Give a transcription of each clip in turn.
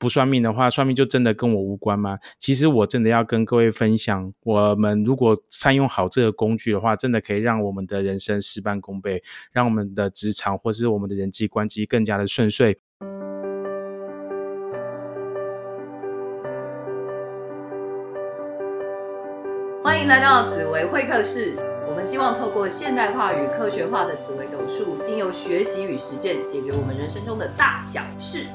不算命的话，算命就真的跟我无关吗？其实我真的要跟各位分享，我们如果善用好这个工具的话，真的可以让我们的人生事半功倍，让我们的职场或是我们的人际关系更加的顺遂。欢迎来到紫薇会客室，我们希望透过现代化与科学化的紫微斗数，经由学习与实践，解决我们人生中的大小事。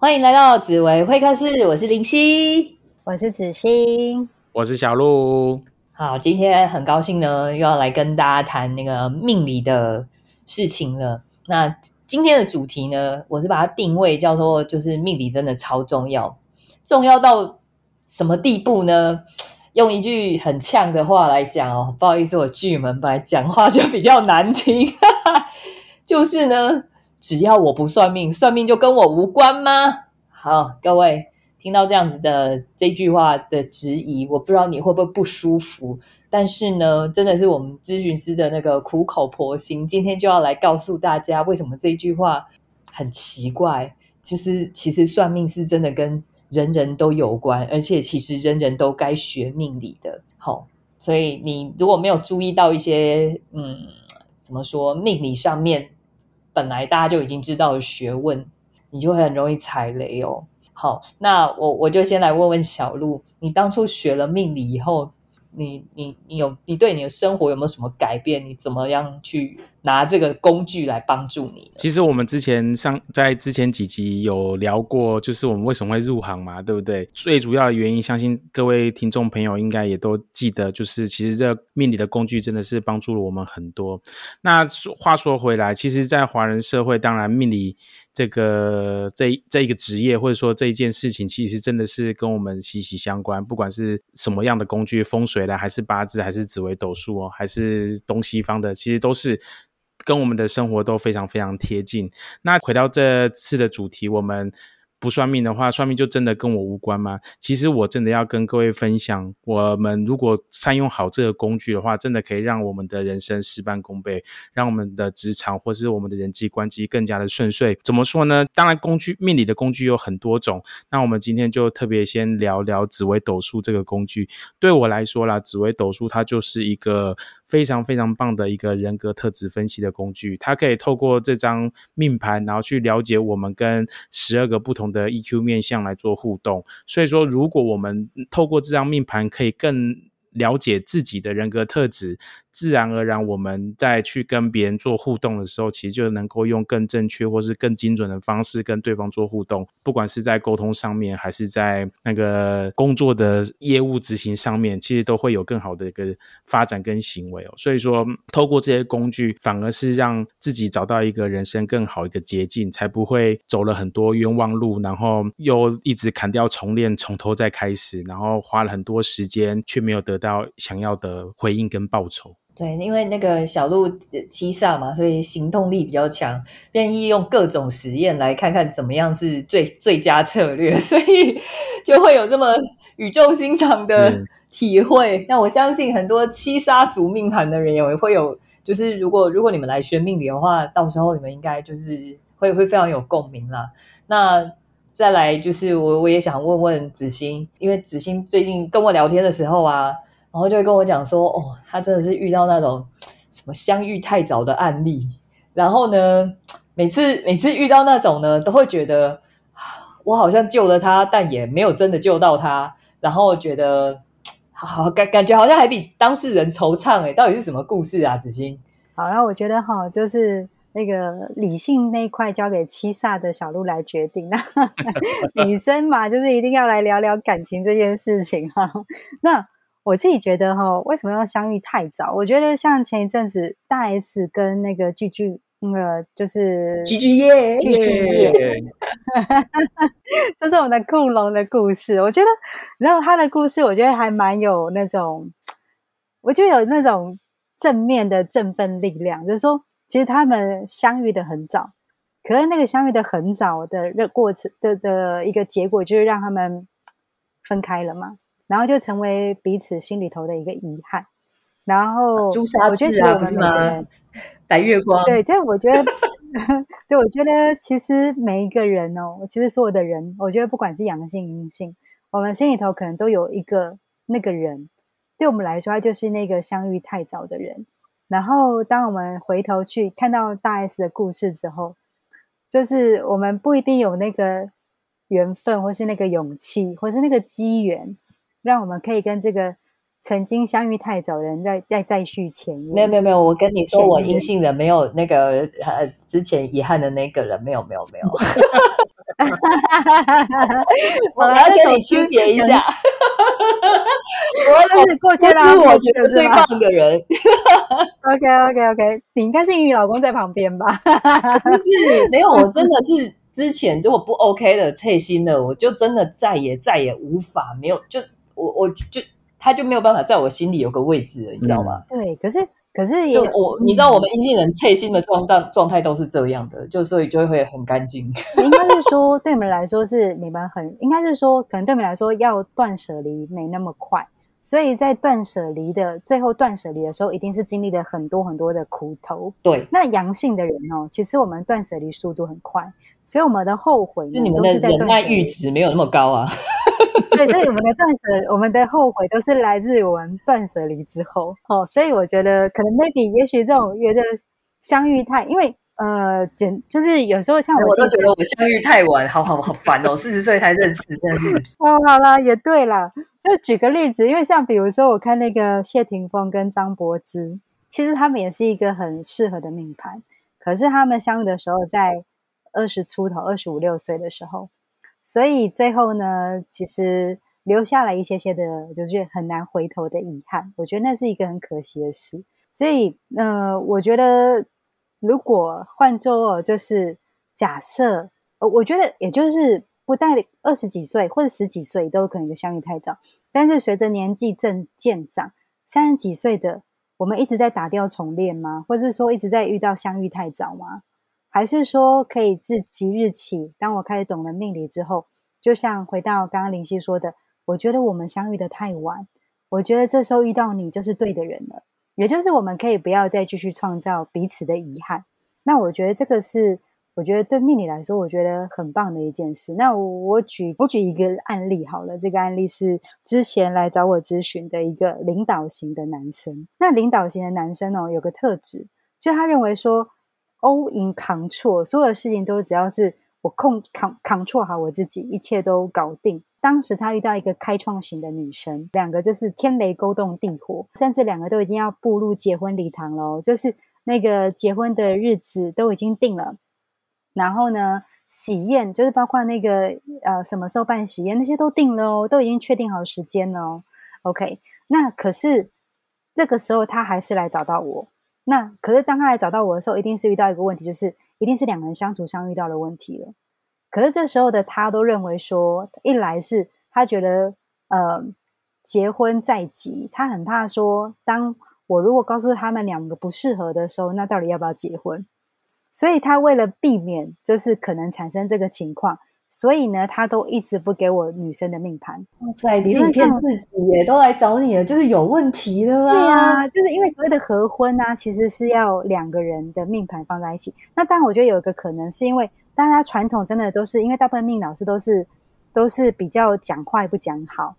欢迎来到紫薇会客室，我是林夕，我是子欣，我是小鹿。好，今天很高兴呢，又要来跟大家谈那个命理的事情了。那今天的主题呢，我是把它定位叫做，就是命理真的超重要，重要到什么地步呢？用一句很呛的话来讲哦，不好意思，我巨门本来讲话就比较难听，就是呢。只要我不算命，算命就跟我无关吗？好，各位听到这样子的这句话的质疑，我不知道你会不会不舒服。但是呢，真的是我们咨询师的那个苦口婆心，今天就要来告诉大家，为什么这句话很奇怪。就是其实算命是真的跟人人都有关，而且其实人人都该学命理的。好，所以你如果没有注意到一些，嗯，怎么说命理上面。本来大家就已经知道的学问，你就会很容易踩雷哦。好，那我我就先来问问小鹿，你当初学了命理以后，你你你有你对你的生活有没有什么改变？你怎么样去？拿这个工具来帮助你。其实我们之前上在之前几集有聊过，就是我们为什么会入行嘛，对不对？最主要的原因，相信各位听众朋友应该也都记得，就是其实这命理的工具真的是帮助了我们很多。那话说回来，其实，在华人社会，当然命理这个这这一个职业，或者说这一件事情，其实真的是跟我们息息相关。不管是什么样的工具，风水的，还是八字，还是紫微斗数哦，还是东西方的，其实都是。跟我们的生活都非常非常贴近。那回到这次的主题，我们。不算命的话，算命就真的跟我无关吗？其实我真的要跟各位分享，我们如果善用好这个工具的话，真的可以让我们的人生事半功倍，让我们的职场或是我们的人际关系更加的顺遂。怎么说呢？当然，工具命理的工具有很多种。那我们今天就特别先聊聊紫微斗数这个工具。对我来说啦，紫微斗数它就是一个非常非常棒的一个人格特质分析的工具。它可以透过这张命盘，然后去了解我们跟十二个不同。的 EQ 面相来做互动，所以说，如果我们透过这张命盘，可以更了解自己的人格特质。自然而然，我们在去跟别人做互动的时候，其实就能够用更正确或是更精准的方式跟对方做互动。不管是在沟通上面，还是在那个工作的业务执行上面，其实都会有更好的一个发展跟行为哦。所以说，透过这些工具，反而是让自己找到一个人生更好一个捷径，才不会走了很多冤枉路，然后又一直砍掉重练，从头再开始，然后花了很多时间，却没有得到想要的回应跟报酬。对，因为那个小鹿七煞嘛，所以行动力比较强，愿意用各种实验来看看怎么样是最最佳策略，所以就会有这么语重心长的体会。那我相信很多七杀族命盘的人也会有，就是如果如果你们来学命理的话，到时候你们应该就是会会非常有共鸣啦。那再来就是我我也想问问子欣，因为子欣最近跟我聊天的时候啊。然后就会跟我讲说，哦，他真的是遇到那种什么相遇太早的案例。然后呢，每次每次遇到那种呢，都会觉得我好像救了他，但也没有真的救到他。然后觉得好感感觉好像还比当事人惆怅哎，到底是什么故事啊？子欣，好，然后我觉得哈，就是那个理性那一块交给七煞的小鹿来决定。那 女生嘛，就是一定要来聊聊感情这件事情哈。那我自己觉得哈，为什么要相遇太早？我觉得像前一阵子大 S 跟那个剧剧那个就是剧剧耶，剧剧耶，这是我们的库龙的故事。我觉得，然后他的故事，我觉得还蛮有那种，我觉得有那种正面的振奋力量。就是说，其实他们相遇的很早，可是那个相遇的很早的过程的的一个结果，就是让他们分开了嘛。然后就成为彼此心里头的一个遗憾。然后朱砂痣啊，不是吗？白月光。对，但我觉得，对，我觉得其实每一个人哦，其实所有的人，我觉得不管是阳性阴性，我们心里头可能都有一个那个人，对我们来说，他就是那个相遇太早的人。然后，当我们回头去看到大 S 的故事之后，就是我们不一定有那个缘分，或是那个勇气，或是那个机缘，让我们可以跟这个曾经相遇太早的人再再再续前缘。没有没有没有，我跟你说，我阴性的没有那个呃之前遗憾的那个人，没有没有没有。我要跟你区别一下。我是过去了，我觉得最棒的人。OK OK OK，你应该是因为老公在旁边吧？不是，没有，我真的是之前如果不 OK 的、脆心的，我就真的再也再也无法没有，就我我就他就没有办法在我心里有个位置了，你知道吗？对，可是。可是，就我，你知道，我们阴性人脆心的状态状态都是这样的，就所以就会很干净。应该是说，对你们来说是你们很，应该是说，可能对你们来说要断舍离没那么快，所以在断舍离的最后断舍离的时候，一定是经历了很多很多的苦头。对，那阳性的人哦，其实我们断舍离速度很快，所以我们的后悔，就你们的忍耐阈值没有那么高啊。对，所以我们的断舍，我们的后悔都是来自于我们断舍离之后。哦，所以我觉得可能 maybe 也许这种约的相遇太，因为呃，简就是有时候像我都觉得我相遇太晚，好好好烦哦，四十岁才认识，真的是。哦，好啦，也对啦。就举个例子，因为像比如说，我看那个谢霆锋跟张柏芝，其实他们也是一个很适合的命盘，可是他们相遇的时候在二十出头，二十五六岁的时候。所以最后呢，其实留下了一些些的，就是很难回头的遗憾。我觉得那是一个很可惜的事。所以，呃，我觉得如果换做就是假设，呃，我觉得也就是不带二十几岁或者十几岁都有可能相遇太早。但是随着年纪正渐长，三十几岁的我们一直在打掉重练吗？或者说一直在遇到相遇太早吗？还是说，可以自即日起，当我开始懂了命理之后，就像回到刚刚林夕说的，我觉得我们相遇的太晚，我觉得这时候遇到你就是对的人了，也就是我们可以不要再继续创造彼此的遗憾。那我觉得这个是，我觉得对命理来说，我觉得很棒的一件事。那我举我举一个案例好了，这个案例是之前来找我咨询的一个领导型的男生。那领导型的男生哦，有个特质，就他认为说。All in control，所有事情都只要是我控扛 control 好我自己，一切都搞定。当时他遇到一个开创型的女生，两个就是天雷勾动地火，甚至两个都已经要步入结婚礼堂了，就是那个结婚的日子都已经定了。然后呢，喜宴就是包括那个呃什么时候办喜宴那些都定了哦，都已经确定好时间了哦。OK，那可是这个时候他还是来找到我。那可是当他来找到我的时候，一定是遇到一个问题，就是一定是两个人相处上遇到的问题了。可是这时候的他都认为说，一来是他觉得呃结婚在即，他很怕说，当我如果告诉他们两个不适合的时候，那到底要不要结婚？所以他为了避免就是可能产生这个情况。所以呢，他都一直不给我女生的命盘。哇塞，理论上自己也都来找你了，就是有问题的啦。对啊，就是因为所谓的合婚啊，其实是要两个人的命盘放在一起。那当然，我觉得有一个可能是因为大家传统真的都是因为大部分命老师都是都是比较讲坏不讲好，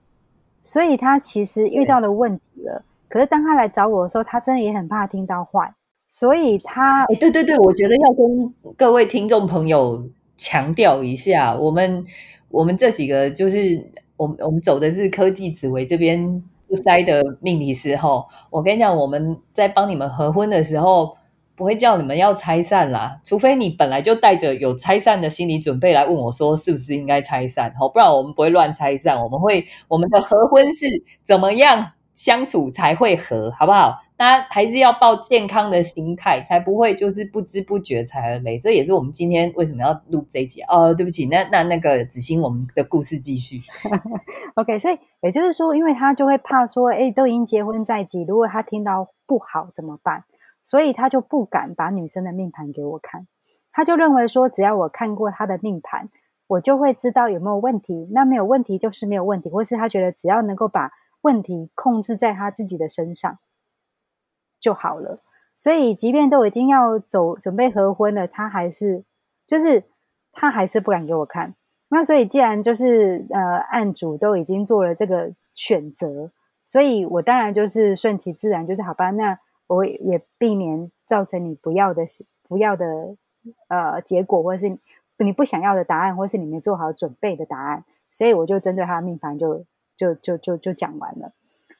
所以他其实遇到了问题了。可是当他来找我的时候，他真的也很怕听到坏，所以他哎，对对对，我觉得要跟各位听众朋友。强调一下，我们我们这几个就是我们我们走的是科技紫薇这边不塞的命理时候，我跟你讲，我们在帮你们合婚的时候，不会叫你们要拆散啦，除非你本来就带着有拆散的心理准备来问我说是不是应该拆散，好，不然我们不会乱拆散，我们会我们的合婚是怎么样相处才会合，好不好？大家还是要抱健康的心态，才不会就是不知不觉踩了雷。这也是我们今天为什么要录这一集哦。对不起，那那那个子欣，我们的故事继续。OK，所以也就是说，因为他就会怕说，哎，都已经结婚在即，如果他听到不好怎么办？所以他就不敢把女生的命盘给我看。他就认为说，只要我看过他的命盘，我就会知道有没有问题。那没有问题就是没有问题，或是他觉得只要能够把问题控制在他自己的身上就好了。所以，即便都已经要走准备合婚了，他还是就是他还是不敢给我看。那所以，既然就是呃，案主都已经做了这个选择，所以我当然就是顺其自然，就是好吧。那我也避免造成你不要的、不要的呃结果，或是你不想要的答案，或是你没做好准备的答案。所以我就针对他的命盘就就就就就讲完了。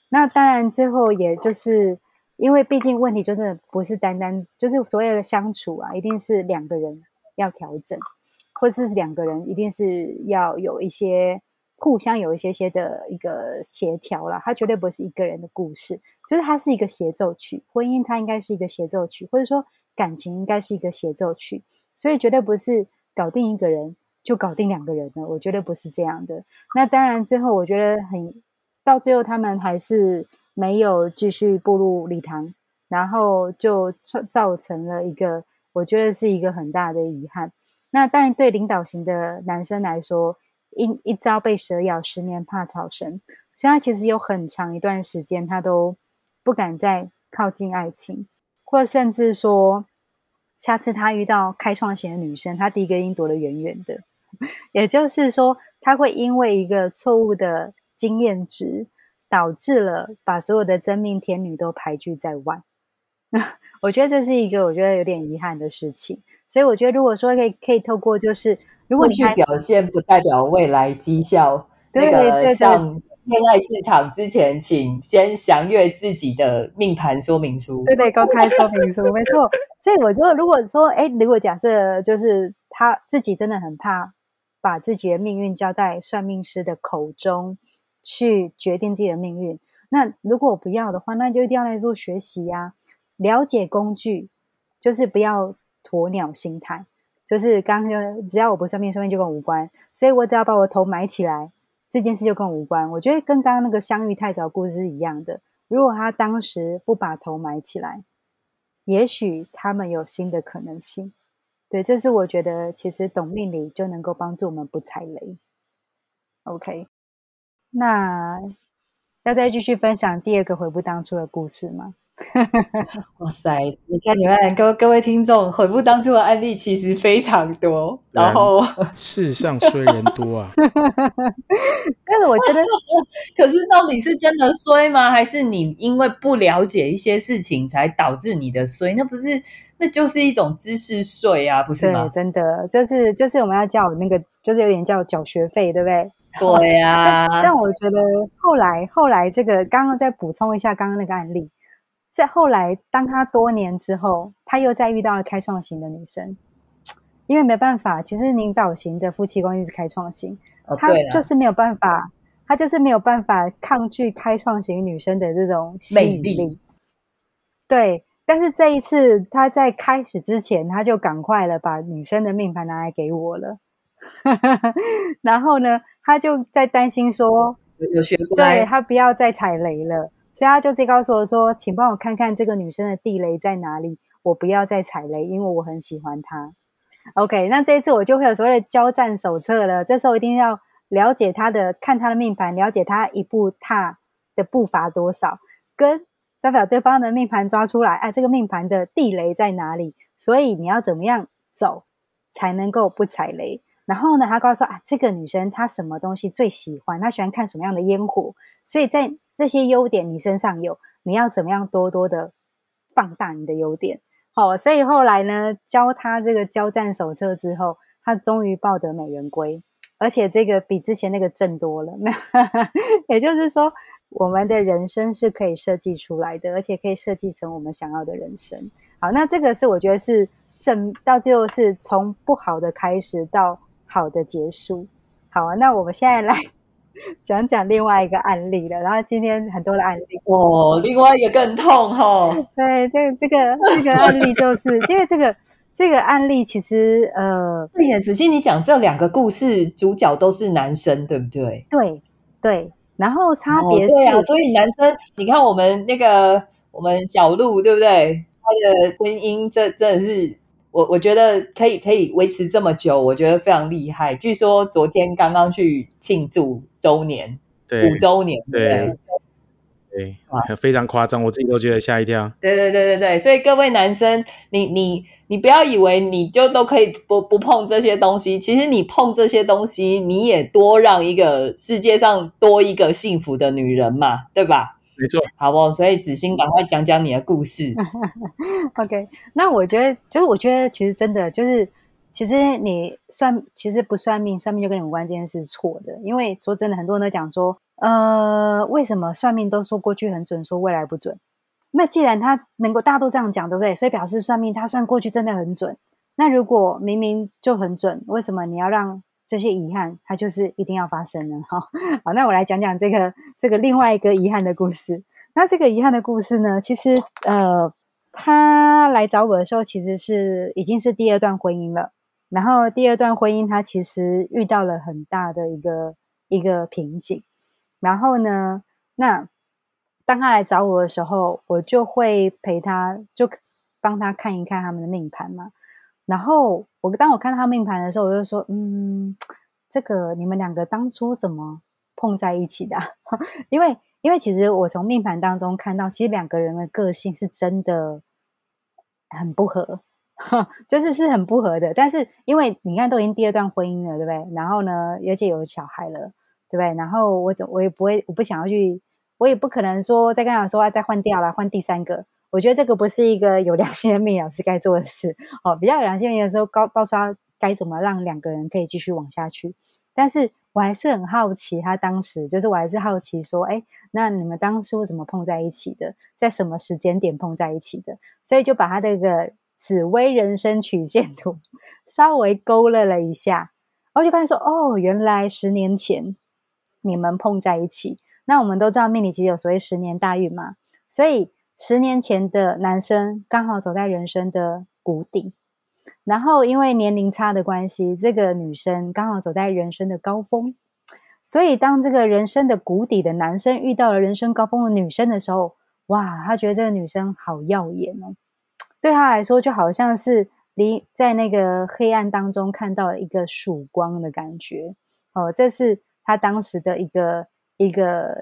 那当然，最后也就是。因为毕竟问题真的不是单单就是所谓的相处啊，一定是两个人要调整，或者是两个人一定是要有一些互相有一些些的一个协调啦。它绝对不是一个人的故事，就是它是一个协奏曲。婚姻它应该是一个协奏曲，或者说感情应该是一个协奏曲，所以绝对不是搞定一个人就搞定两个人了。我觉得不是这样的。那当然，最后我觉得很到最后，他们还是。没有继续步入礼堂，然后就造成了一个，我觉得是一个很大的遗憾。那但对领导型的男生来说，一一朝被蛇咬，十年怕草绳，所以他其实有很长一段时间，他都不敢再靠近爱情，或甚至说，下次他遇到开创型的女生，他第一个音躲得远远的。也就是说，他会因为一个错误的经验值。导致了把所有的真命天女都排拒在外，我觉得这是一个我觉得有点遗憾的事情。所以我觉得，如果说可以可以透过就是，如果你表现不代表未来绩效，那个像恋爱市场之前，请先详阅自己的命盘说明书。对对，公开说明书，没错。所以我说，如果说，哎，如果假设就是他自己真的很怕把自己的命运交在算命师的口中。去决定自己的命运。那如果我不要的话，那就一定要来做学习呀，了解工具，就是不要鸵鸟心态。就是刚刚就只要我不算命，算命就跟我无关。所以我只要把我头埋起来，这件事就跟我无关。我觉得跟刚刚那个相遇太早故事是一样的。如果他当时不把头埋起来，也许他们有新的可能性。对，这是我觉得其实懂命理就能够帮助我们不踩雷。OK。那要再继续分享第二个悔不当初的故事吗？哇塞！你看，你们各各位听众，悔不当初的案例其实非常多。然后世上衰人多啊，但是我觉得，可是到底是真的衰吗？还是你因为不了解一些事情才导致你的衰？那不是，那就是一种知识税啊，不是吗？真的，就是就是我们要叫那个，就是有点叫缴学费，对不对？对呀，但我觉得后来后来这个刚刚再补充一下刚刚那个案例，在后来当他多年之后，他又再遇到了开创型的女生，因为没办法，其实领导型的夫妻关系是开创型，他就是没有办法，他就是没有办法抗拒开创型女生的这种魅力。对，但是这一次他在开始之前，他就赶快了把女生的命盘拿来给我了。然后呢，他就在担心说，有学对他不要再踩雷了，所以他就直接告诉我说，请帮我看看这个女生的地雷在哪里，我不要再踩雷，因为我很喜欢她。OK，那这一次我就会有所谓的交战手册了，这时候一定要了解他的，看他的命盘，了解他一步踏的步伐多少，跟代表对方的命盘抓出来，哎，这个命盘的地雷在哪里？所以你要怎么样走才能够不踩雷？然后呢，他告诉说啊，这个女生她什么东西最喜欢？她喜欢看什么样的烟火？所以在这些优点你身上有，你要怎么样多多的放大你的优点？好，所以后来呢，教他这个交战手册之后，他终于抱得美人归，而且这个比之前那个正多了。也就是说，我们的人生是可以设计出来的，而且可以设计成我们想要的人生。好，那这个是我觉得是正到最后是从不好的开始到。好的结束，好啊，那我们现在来 讲讲另外一个案例了。然后今天很多的案例哦，另外一个更痛哈。对，这这个 这个案例就是因为这个这个案例其实呃，对呀，子欣你讲这两个故事，主角都是男生，对不对？对对，然后差别是，所以男生，你看我们那个我们小鹿，对不对？他的婚姻这真的是。我我觉得可以可以维持这么久，我觉得非常厉害。据说昨天刚刚去庆祝周年，对五周年，对对对，非常夸张，我自己都觉得吓一跳。对对对对对，所以各位男生，你你你不要以为你就都可以不不碰这些东西，其实你碰这些东西，你也多让一个世界上多一个幸福的女人嘛，对吧？没错，好不？所以子欣，赶快讲讲你的故事。OK，那我觉得就是我觉得其实真的就是，其实你算其实不算命，算命就跟你无关这件事是错的。因为说真的，很多人都讲说，呃，为什么算命都说过去很准，说未来不准？那既然他能够大家都这样讲，对不对？所以表示算命他算过去真的很准。那如果明明就很准，为什么你要让这些遗憾它就是一定要发生呢？哈，好，那我来讲讲这个这个另外一个遗憾的故事。那这个遗憾的故事呢，其实呃，他来找我的时候，其实是已经是第二段婚姻了。然后第二段婚姻，他其实遇到了很大的一个一个瓶颈。然后呢，那当他来找我的时候，我就会陪他，就帮他看一看他们的命盘嘛。然后我当我看到他命盘的时候，我就说，嗯，这个你们两个当初怎么碰在一起的、因为因为其实我从命盘当中看到，其实两个人的个性是真的很不合，就是是很不合的。但是因为你看都已经第二段婚姻了，对不对？然后呢，而且有小孩了，对不对？然后我怎我也不会，我不想要去，我也不可能说再跟他说啊，再换掉了，换第三个。我觉得这个不是一个有良心的命老师该做的事哦。比较有良心的时候，告告诉他该怎么让两个人可以继续往下去。但是我还是很好奇，他当时就是我还是好奇说，哎，那你们当初怎么碰在一起的？在什么时间点碰在一起的？所以就把他这个紫微人生曲线图 稍微勾勒了一下，然后就发现说，哦，原来十年前你们碰在一起。那我们都知道命理其实有所谓十年大运嘛，所以十年前的男生刚好走在人生的谷底，然后因为年龄差的关系，这个女生刚好走在人生的高峰。所以当这个人生的谷底的男生遇到了人生高峰的女生的时候，哇，他觉得这个女生好耀眼哦，对他来说就好像是离在那个黑暗当中看到了一个曙光的感觉哦，这是他当时的一个一个。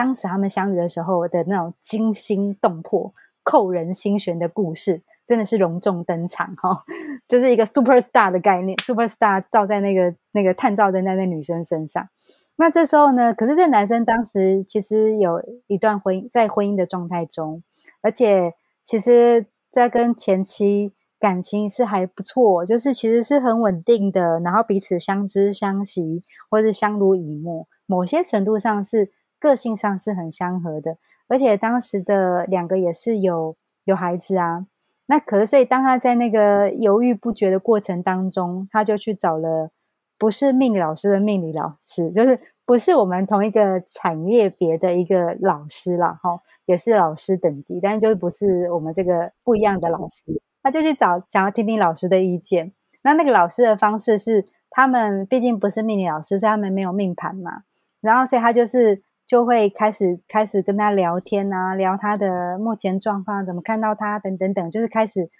当时他们相遇的时候的那种惊心动魄、扣人心弦的故事，真的是隆重登场哈、就是一个 super star 的概念，super star 照在那个那个探照灯在那女生身上。那这时候呢，可是这男生当时其实有一段婚姻，在婚姻的状态中，而且其实在跟前妻感情是还不错，就是其实是很稳定的，然后彼此相知相惜，或是相濡以沫，某些程度上是。个性上是很相合的，而且当时的两个也是有有孩子啊。那可是，所以当他在那个犹豫不决的过程当中，他就去找了不是命理老师的命理老师，就是不是我们同一个产业别的一个老师啦，哈，也是老师等级，但是就不是我们这个不一样的老师。他就去找想要听听老师的意见。那那个老师的方式是，他们毕竟不是命理老师，所以他们没有命盘嘛，然后所以他就是。就会开始开始跟他聊天啊，聊他的目前状况，怎么看到他等等等，就是开始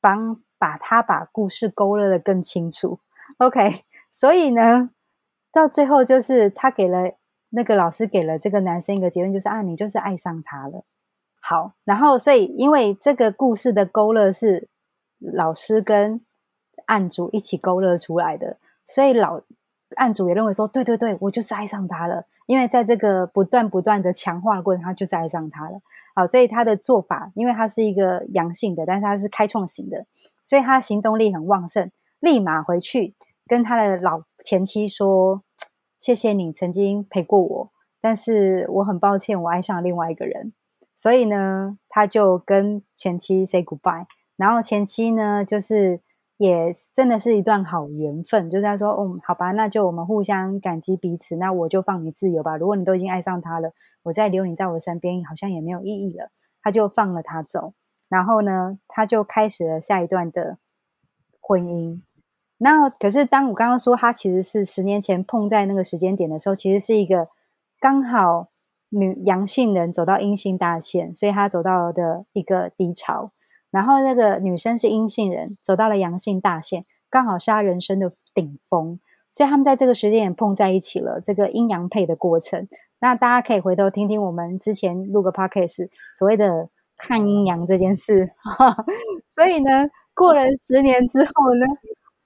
帮把他把故事勾勒的更清楚。OK，所以呢，到最后就是他给了那个老师给了这个男生一个结论，就是啊，你就是爱上他了。好，然后所以因为这个故事的勾勒是老师跟案主一起勾勒出来的，所以老案主也认为说，对对对，我就是爱上他了。因为在这个不断不断的强化的过程，他就是爱上他了。好，所以他的做法，因为他是一个阳性的，但是他是开创型的，所以他行动力很旺盛，立马回去跟他的老前妻说：“谢谢你曾经陪过我，但是我很抱歉，我爱上了另外一个人。”所以呢，他就跟前妻 say goodbye。然后前妻呢，就是。也真的是一段好缘分，就是他说，嗯，好吧，那就我们互相感激彼此，那我就放你自由吧。如果你都已经爱上他了，我再留你在我身边，好像也没有意义了。他就放了他走，然后呢，他就开始了下一段的婚姻。那可是当我刚刚说他其实是十年前碰在那个时间点的时候，其实是一个刚好女阳性人走到阴性大限，所以他走到的一个低潮。然后那个女生是阴性人，走到了阳性大限，刚好是她人生的顶峰，所以他们在这个时间点碰在一起了，这个阴阳配的过程。那大家可以回头听听我们之前录个 podcast 所谓的看阴阳这件事。所以呢，过了十年之后呢，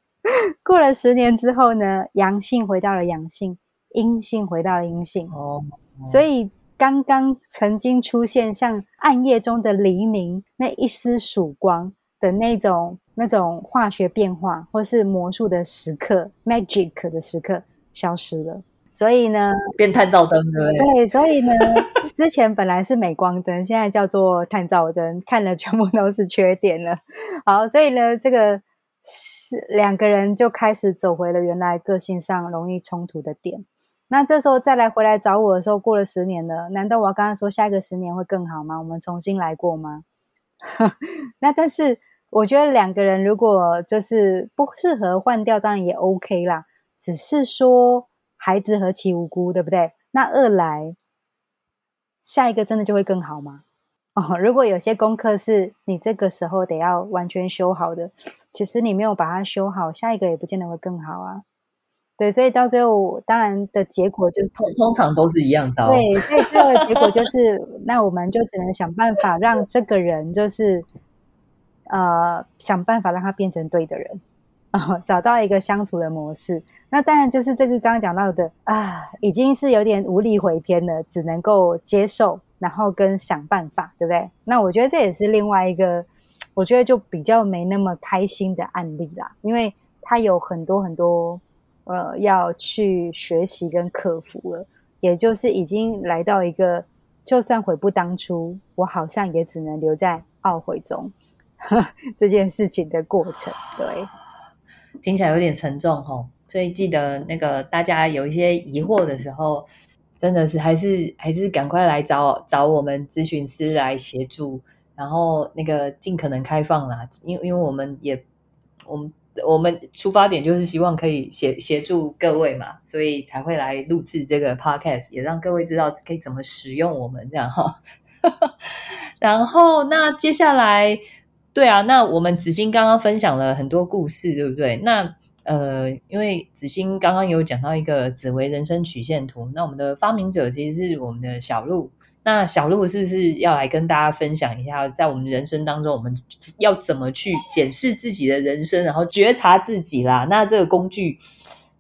过了十年之后呢，阳性回到了阳性，阴性回到了阴性。哦，所以。刚刚曾经出现像暗夜中的黎明那一丝曙光的那种那种化学变化，或是魔术的时刻 （magic 的时刻）消失了。所以呢，变探照灯对不对？对，所以呢，之前本来是美光灯，现在叫做探照灯，看了全部都是缺点了。好，所以呢，这个是两个人就开始走回了原来个性上容易冲突的点。那这时候再来回来找我的时候，过了十年了，难道我要刚刚说下一个十年会更好吗？我们重新来过吗？那但是我觉得两个人如果就是不适合换掉，当然也 OK 啦。只是说孩子何其无辜，对不对？那二来下一个真的就会更好吗？哦，如果有些功课是你这个时候得要完全修好的，其实你没有把它修好，下一个也不见得会更好啊。对，所以到最后，当然的结果就是通常都是一样糟。对，所以最后的结果就是，那我们就只能想办法让这个人，就是呃，想办法让他变成对的人啊，找到一个相处的模式。那当然就是这个刚刚讲到的啊，已经是有点无力回天了，只能够接受，然后跟想办法，对不对？那我觉得这也是另外一个，我觉得就比较没那么开心的案例啦，因为他有很多很多。呃，要去学习跟克服了，也就是已经来到一个，就算悔不当初，我好像也只能留在懊悔中 这件事情的过程。对，听起来有点沉重哦。所以记得那个大家有一些疑惑的时候，真的是还是还是赶快来找找我们咨询师来协助，然后那个尽可能开放啦，因因为我们也我们。我们出发点就是希望可以协协助各位嘛，所以才会来录制这个 podcast，也让各位知道可以怎么使用我们这样哈。然后那接下来，对啊，那我们子欣刚刚分享了很多故事，对不对？那呃，因为子欣刚刚有讲到一个紫微人生曲线图，那我们的发明者其实是我们的小鹿。那小鹿是不是要来跟大家分享一下，在我们人生当中，我们要怎么去检视自己的人生，然后觉察自己啦？那这个工具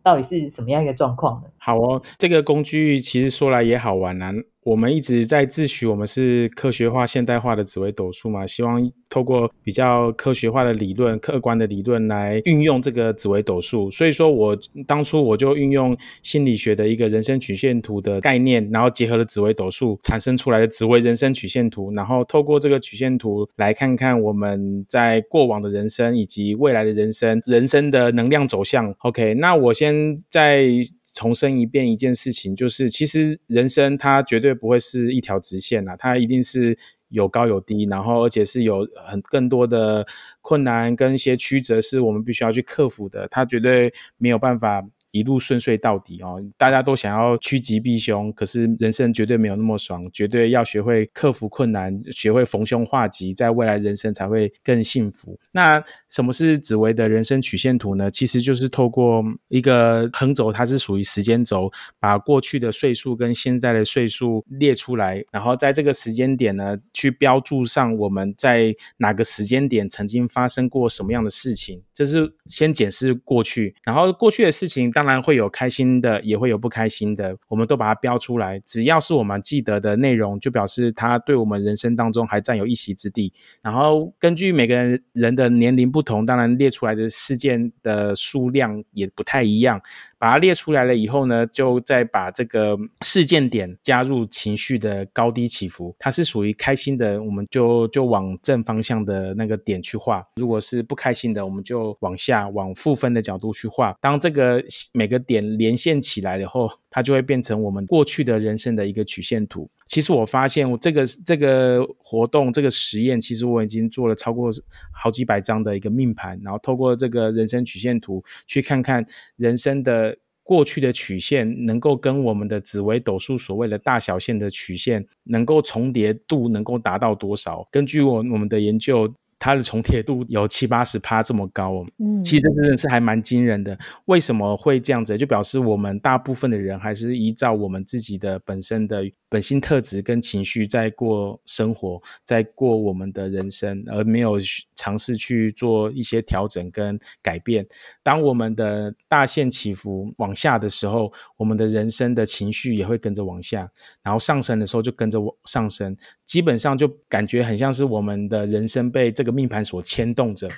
到底是什么样一个状况呢？好哦，这个工具其实说来也好玩啊。我们一直在自诩我们是科学化、现代化的紫微斗数嘛，希望透过比较科学化的理论、客观的理论来运用这个紫微斗数。所以说我当初我就运用心理学的一个人生曲线图的概念，然后结合了紫微斗数产生出来的紫微人生曲线图，然后透过这个曲线图来看看我们在过往的人生以及未来的人生人生的能量走向。OK，那我先在。重申一遍一件事情，就是其实人生它绝对不会是一条直线呐，它一定是有高有低，然后而且是有很更多的困难跟一些曲折是我们必须要去克服的，它绝对没有办法。一路顺遂到底哦！大家都想要趋吉避凶，可是人生绝对没有那么爽，绝对要学会克服困难，学会逢凶化吉，在未来人生才会更幸福。那什么是紫薇的人生曲线图呢？其实就是透过一个横轴，它是属于时间轴，把过去的岁数跟现在的岁数列出来，然后在这个时间点呢，去标注上我们在哪个时间点曾经发生过什么样的事情。这是先检视过去，然后过去的事情。当然会有开心的，也会有不开心的，我们都把它标出来。只要是我们记得的内容，就表示它对我们人生当中还占有一席之地。然后根据每个人人的年龄不同，当然列出来的事件的数量也不太一样。把它列出来了以后呢，就再把这个事件点加入情绪的高低起伏。它是属于开心的，我们就就往正方向的那个点去画；如果是不开心的，我们就往下往负分的角度去画。当这个每个点连线起来以后，它就会变成我们过去的人生的一个曲线图。其实我发现，我这个这个活动这个实验，其实我已经做了超过好几百张的一个命盘，然后透过这个人生曲线图，去看看人生的过去的曲线，能够跟我们的紫微斗数所谓的大小线的曲线能够重叠度能够达到多少？根据我我们的研究。它的重叠度有七八十趴这么高哦。嗯，其实这真的是还蛮惊人的。为什么会这样子？就表示我们大部分的人还是依照我们自己的本身的本性特质跟情绪在过生活，在过我们的人生，而没有尝试去做一些调整跟改变。当我们的大线起伏往下的时候，我们的人生的情绪也会跟着往下，然后上升的时候就跟着往上升。基本上就感觉很像是我们的人生被这个命盘所牵动着。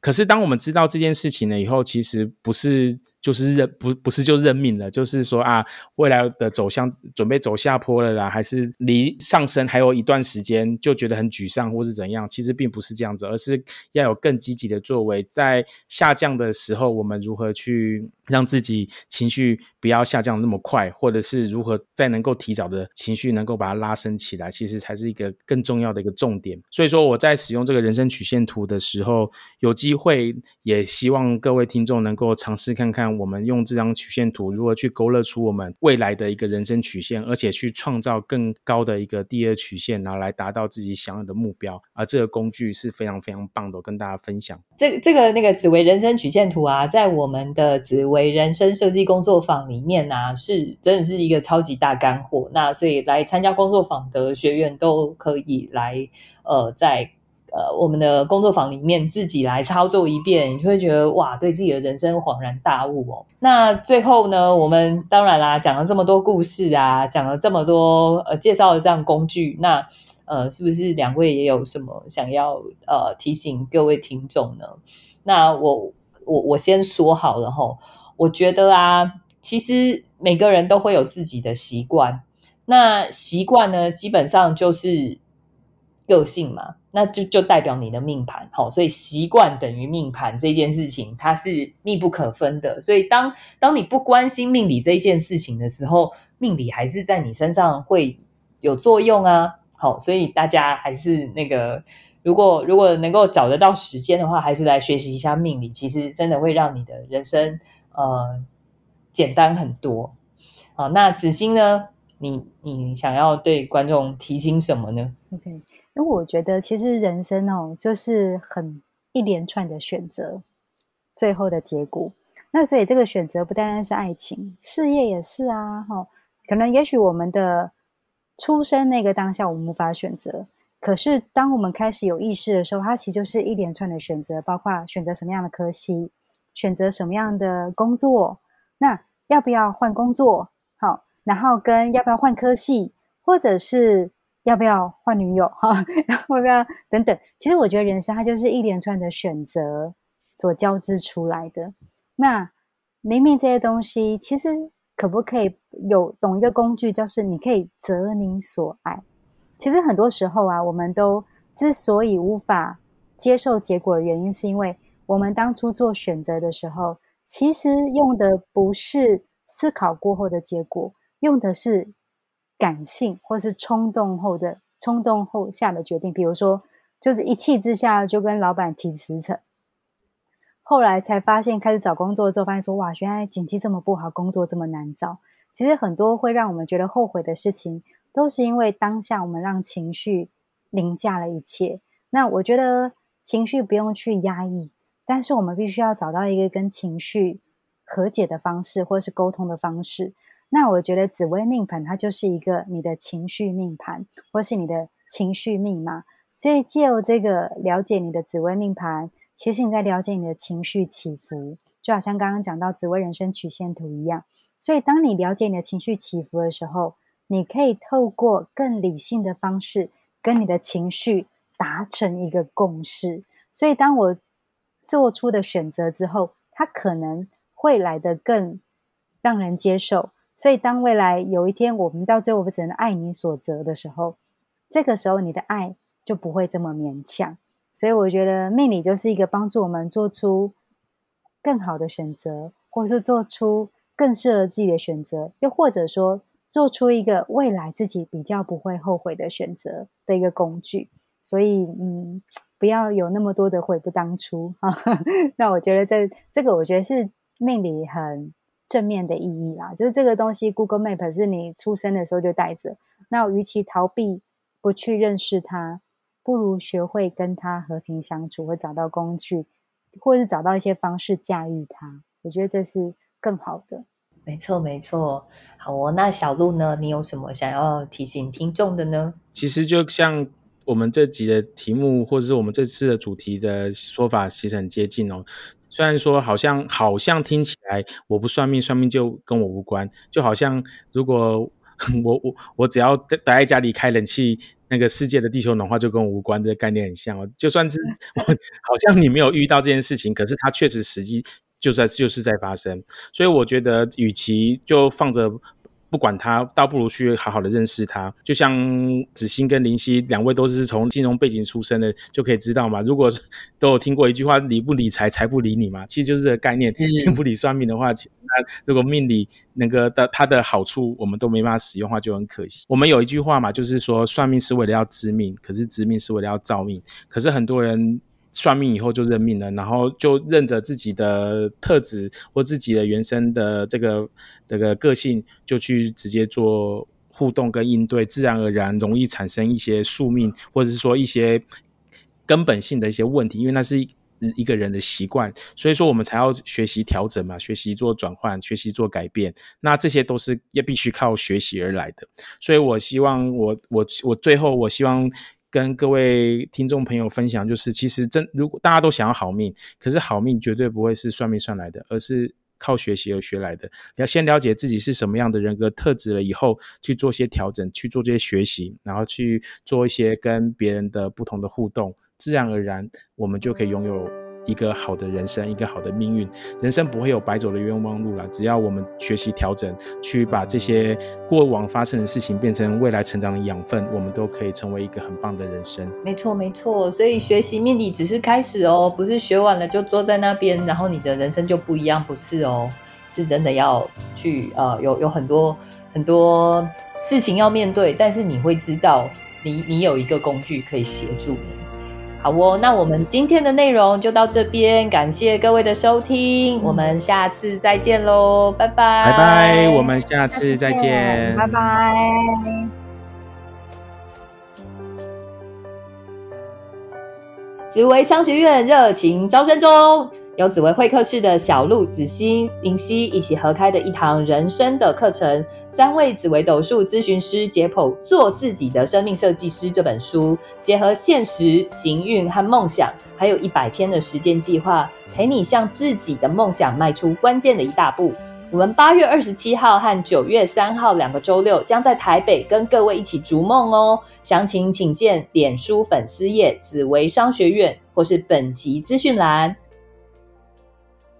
可是当我们知道这件事情了以后，其实不是。就是认不不是就认命了，就是说啊，未来的走向准备走下坡了啦，还是离上升还有一段时间，就觉得很沮丧或是怎样？其实并不是这样子，而是要有更积极的作为，在下降的时候，我们如何去让自己情绪不要下降那么快，或者是如何在能够提早的情绪能够把它拉升起来，其实才是一个更重要的一个重点。所以说我在使用这个人生曲线图的时候，有机会也希望各位听众能够尝试看看。我们用这张曲线图如何去勾勒出我们未来的一个人生曲线，而且去创造更高的一个第二曲线，然后来达到自己想要的目标。而这个工具是非常非常棒的，我跟大家分享。这这个那个紫薇人生曲线图啊，在我们的紫薇人生设计工作坊里面呢，是真的是一个超级大干货。那所以来参加工作坊的学员都可以来，呃，在。呃，我们的工作坊里面自己来操作一遍，你就会觉得哇，对自己的人生恍然大悟哦。那最后呢，我们当然啦，讲了这么多故事啊，讲了这么多呃，介绍了这样工具，那呃，是不是两位也有什么想要呃提醒各位听众呢？那我我我先说好了哈，我觉得啊，其实每个人都会有自己的习惯，那习惯呢，基本上就是个性嘛。那就就代表你的命盘，好，所以习惯等于命盘这件事情，它是密不可分的。所以当当你不关心命理这件事情的时候，命理还是在你身上会有作用啊。好，所以大家还是那个，如果如果能够找得到时间的话，还是来学习一下命理，其实真的会让你的人生呃简单很多。好，那子欣呢，你你想要对观众提醒什么呢？OK。因为我觉得，其实人生哦，就是很一连串的选择，最后的结果。那所以这个选择不单单是爱情，事业也是啊。哈，可能也许我们的出生那个当下我们无法选择，可是当我们开始有意识的时候，它其实就是一连串的选择，包括选择什么样的科系，选择什么样的工作，那要不要换工作？好，然后跟要不要换科系，或者是。要不要换女友 哈？然后要不要等等？其实我觉得人生它就是一连串的选择所交织出来的。那明明这些东西，其实可不可以有懂一个工具，就是你可以择你所爱。其实很多时候啊，我们都之所以无法接受结果的原因，是因为我们当初做选择的时候，其实用的不是思考过后的结果，用的是。感性或是冲动后的冲动后下的决定，比如说，就是一气之下就跟老板提辞呈，后来才发现，开始找工作之后，发现说，哇，原来景气这么不好，工作这么难找。其实很多会让我们觉得后悔的事情，都是因为当下我们让情绪凌驾了一切。那我觉得情绪不用去压抑，但是我们必须要找到一个跟情绪和解的方式，或是沟通的方式。那我觉得紫微命盘它就是一个你的情绪命盘，或是你的情绪密码。所以借由这个了解你的紫微命盘，其实你在了解你的情绪起伏，就好像刚刚讲到紫微人生曲线图一样。所以当你了解你的情绪起伏的时候，你可以透过更理性的方式跟你的情绪达成一个共识。所以当我做出的选择之后，它可能会来得更让人接受。所以，当未来有一天我们到最后我们只能爱你所择的时候，这个时候你的爱就不会这么勉强。所以，我觉得命理就是一个帮助我们做出更好的选择，或是做出更适合自己的选择，又或者说做出一个未来自己比较不会后悔的选择的一个工具。所以，嗯，不要有那么多的悔不当初啊。那我觉得这这个，我觉得是命理很。正面的意义啦，就是这个东西，Google Map 是你出生的时候就带着。那与其逃避不去认识它，不如学会跟它和平相处，或找到工具，或是找到一些方式驾驭它。我觉得这是更好的。没错，没错。好哦，那小鹿呢？你有什么想要提醒听众的呢？其实就像我们这集的题目，或者是我们这次的主题的说法，其实很接近哦。虽然说好像好像听起来我不算命，算命就跟我无关，就好像如果 我我我只要待待在家里开冷气，那个世界的地球暖化就跟我无关，这个概念很像哦。就算是 我好像你没有遇到这件事情，可是它确实实际就在就是在发生，所以我觉得与其就放着。不管他，倒不如去好好的认识他。就像子欣跟林夕两位都是从金融背景出身的，就可以知道嘛。如果都有听过一句话，理不理财，财不理你嘛，其实就是这个概念。命不理算命的话，那如果命理那个的它的好处，我们都没办法使用的话，就很可惜。我们有一句话嘛，就是说算命是为了要知命，可是知命是为了要造命。可是很多人。算命以后就认命了，然后就认着自己的特质或自己的原生的这个这个个性，就去直接做互动跟应对，自然而然容易产生一些宿命，或者是说一些根本性的一些问题，因为那是一个人的习惯，所以说我们才要学习调整嘛，学习做转换，学习做改变，那这些都是也必须靠学习而来的。所以我希望我我我最后我希望。跟各位听众朋友分享，就是其实真如果大家都想要好命，可是好命绝对不会是算命算来的，而是靠学习而学来的。要先了解自己是什么样的人格特质了以后，去做些调整，去做这些学习，然后去做一些跟别人的不同的互动，自然而然我们就可以拥有。一个好的人生，一个好的命运，人生不会有白走的冤枉路了。只要我们学习调整，去把这些过往发生的事情变成未来成长的养分，我们都可以成为一个很棒的人生。没错，没错。所以学习命理只是开始哦，不是学完了就坐在那边，然后你的人生就不一样，不是哦，是真的要去呃，有有很多很多事情要面对，但是你会知道，你你有一个工具可以协助你。好哦，那我们今天的内容就到这边，感谢各位的收听，我们下次再见喽，拜拜，拜拜，我们下次再见，拜拜。紫薇商学院热情招生中。由紫薇会客室的小鹿、子欣、林夕一起合开的一堂人生的课程，三位紫薇斗数咨询师解剖《做自己的生命设计师》这本书，结合现实、行运和梦想，还有一百天的时间计划，陪你向自己的梦想迈出关键的一大步。我们八月二十七号和九月三号两个周六将在台北跟各位一起逐梦哦。详情请见脸书粉丝页紫薇商学院，或是本集资讯栏。